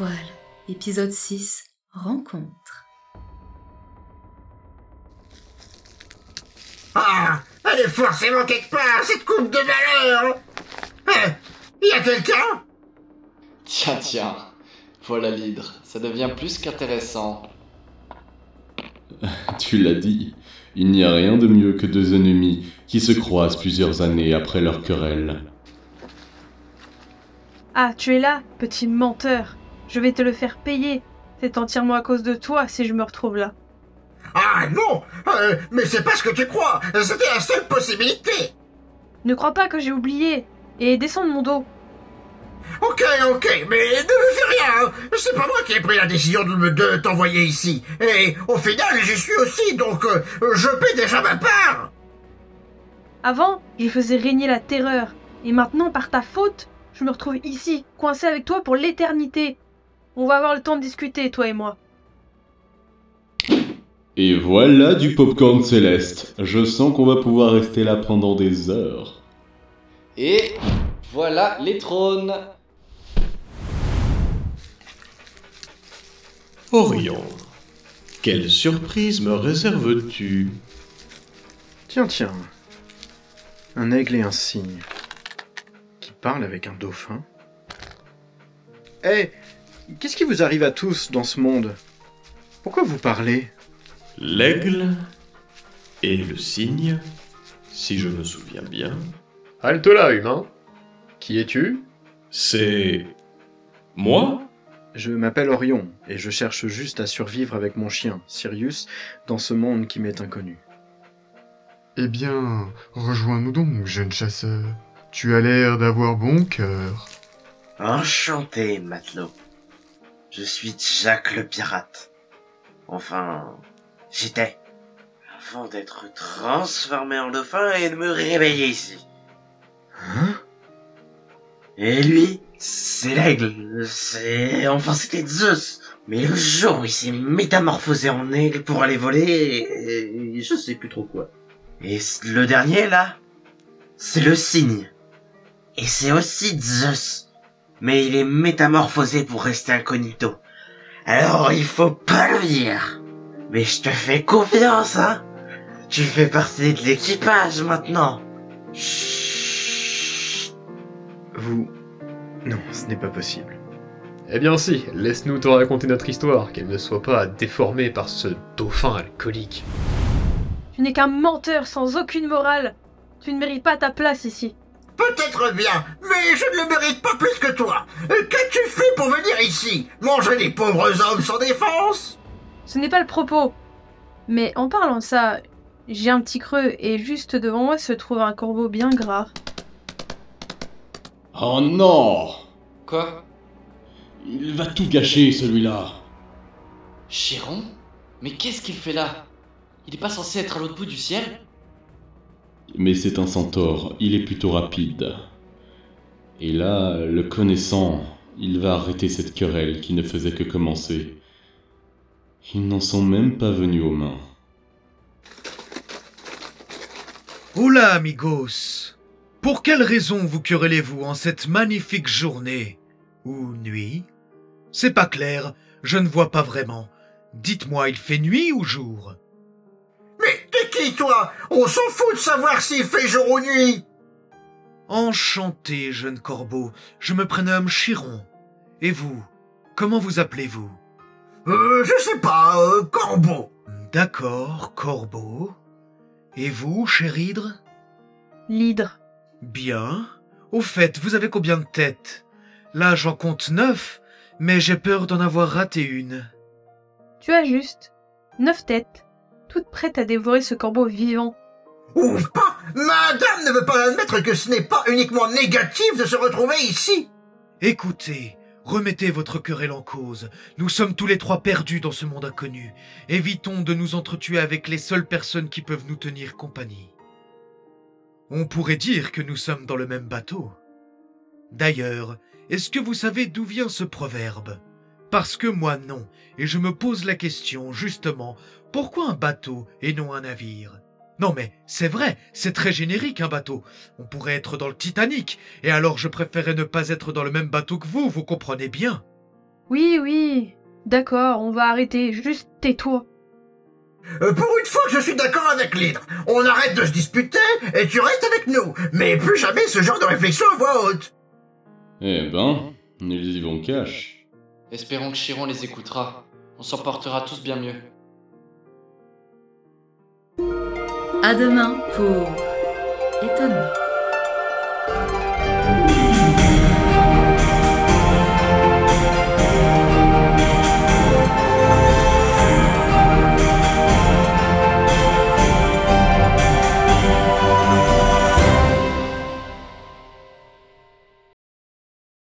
étoiles, épisode 6, Rencontre. Ah Elle est forcément quelque part, cette coupe de malheur Eh Y a quelqu'un? Tiens, tiens. Voilà l'hydre. Ça devient plus qu'intéressant. Tu l'as dit, il n'y a rien de mieux que deux ennemis qui se croisent plusieurs années après leur querelle. Ah, tu es là, petit menteur. Je vais te le faire payer. C'est entièrement à cause de toi si je me retrouve là. Ah non Euh, Mais c'est pas ce que tu crois C'était la seule possibilité Ne crois pas que j'ai oublié. Et descends de mon dos. Ok, ok, mais ne me fais rien hein. C'est pas moi qui ai pris la décision de me de t'envoyer ici Et au final, j'y suis aussi, donc euh, je paie déjà ma part Avant, je faisais régner la terreur. Et maintenant, par ta faute, je me retrouve ici, coincé avec toi pour l'éternité. On va avoir le temps de discuter, toi et moi. Et voilà du popcorn céleste. Je sens qu'on va pouvoir rester là pendant des heures. Et voilà les trônes. Orion, quelle surprise me réserves-tu? Tiens, tiens. Un aigle et un cygne. Qui parlent avec un dauphin. Eh, qu'est-ce qui vous arrive à tous dans ce monde? Pourquoi vous parlez? L'aigle et le cygne, si je me souviens bien. Halte là, humain. Qui es-tu? C'est. moi? Je m'appelle Orion, et je cherche juste à survivre avec mon chien, Sirius, dans ce monde qui m'est inconnu. Eh bien, rejoins-nous donc, jeune chasseur. Tu as l'air d'avoir bon cœur. Enchanté, matelot. Je suis Jack le pirate. Enfin, j'étais. Avant d'être transformé en dauphin et de me réveiller ici. Hein? Et lui, c'est l'aigle. C'est... Enfin, c'était Zeus. Mais le jour où il s'est métamorphosé en aigle pour aller voler, et je sais plus trop quoi. Et le dernier, là, c'est le cygne. Et c'est aussi Zeus. Mais il est métamorphosé pour rester incognito. Alors il faut pas le dire. Mais je te fais confiance, hein. Tu fais partie de l'équipage maintenant. Chut. Vous... Non, ce n'est pas possible. Eh bien si, laisse-nous te raconter notre histoire, qu'elle ne soit pas déformée par ce dauphin alcoolique. Tu n'es qu'un menteur sans aucune morale. Tu ne mérites pas ta place ici. Peut-être bien, mais je ne le mérite pas plus que toi Qu'as-tu fait pour venir ici Manger les pauvres hommes sans défense Ce n'est pas le propos. Mais en parlant de ça, j'ai un petit creux et juste devant moi se trouve un corbeau bien gras. Oh non Quoi? Il va tout gâcher, celui-là. Chiron Mais qu'est-ce qu'il fait là? Il est pas censé être à l'autre bout du ciel? Mais c'est un centaure, il est plutôt rapide. Et là, le connaissant, il va arrêter cette querelle qui ne faisait que commencer. Ils n'en sont même pas venus aux mains. Oula, amigos Pour quelle raison vous querellez-vous en cette magnifique journée Ou nuit? C'est pas clair, je ne vois pas vraiment. Dites-moi, il fait nuit ou jour? Qui, toi On s'en fout de savoir s'il fait jour ou nuit Enchanté, jeune corbeau, je me prénomme Chiron. Et vous Comment vous appelez-vous? Euh, je sais pas, euh, corbeau. D'accord, corbeau. Et vous, cher hydre? L'hydre. Bien. Au fait, vous avez combien de têtes? Là, j'en compte neuf, mais j'ai peur d'en avoir raté une. Tu as juste neuf têtes, toutes prêtes à dévorer ce corbeau vivant. Ouf pas Madame ne veut pas admettre que ce n'est pas uniquement négatif de se retrouver ici Écoutez, remettez votre querelle en cause. Nous sommes tous les trois perdus dans ce monde inconnu. Évitons de nous entretuer avec les seules personnes qui peuvent nous tenir compagnie. On pourrait dire que nous sommes dans le même bateau. D'ailleurs, est-ce que vous savez d'où vient ce proverbe? Parce que moi non, et je me pose la question, justement, pourquoi un bateau et non un navire? Non mais c'est vrai, c'est très générique un bateau. On pourrait être dans le Titanic, et alors je préférais ne pas être dans le même bateau que vous, vous comprenez bien? Oui, oui. D'accord, on va arrêter, juste tais-toi. Euh, pour une fois que je suis d'accord avec l'hydre, on arrête de se disputer et tu restes avec nous, mais plus jamais ce genre de réflexion à voix haute. Eh ben, ils y vont cash. Espérons que Chiron les écoutera. On s'en portera tous bien mieux. À demain pour étonnement.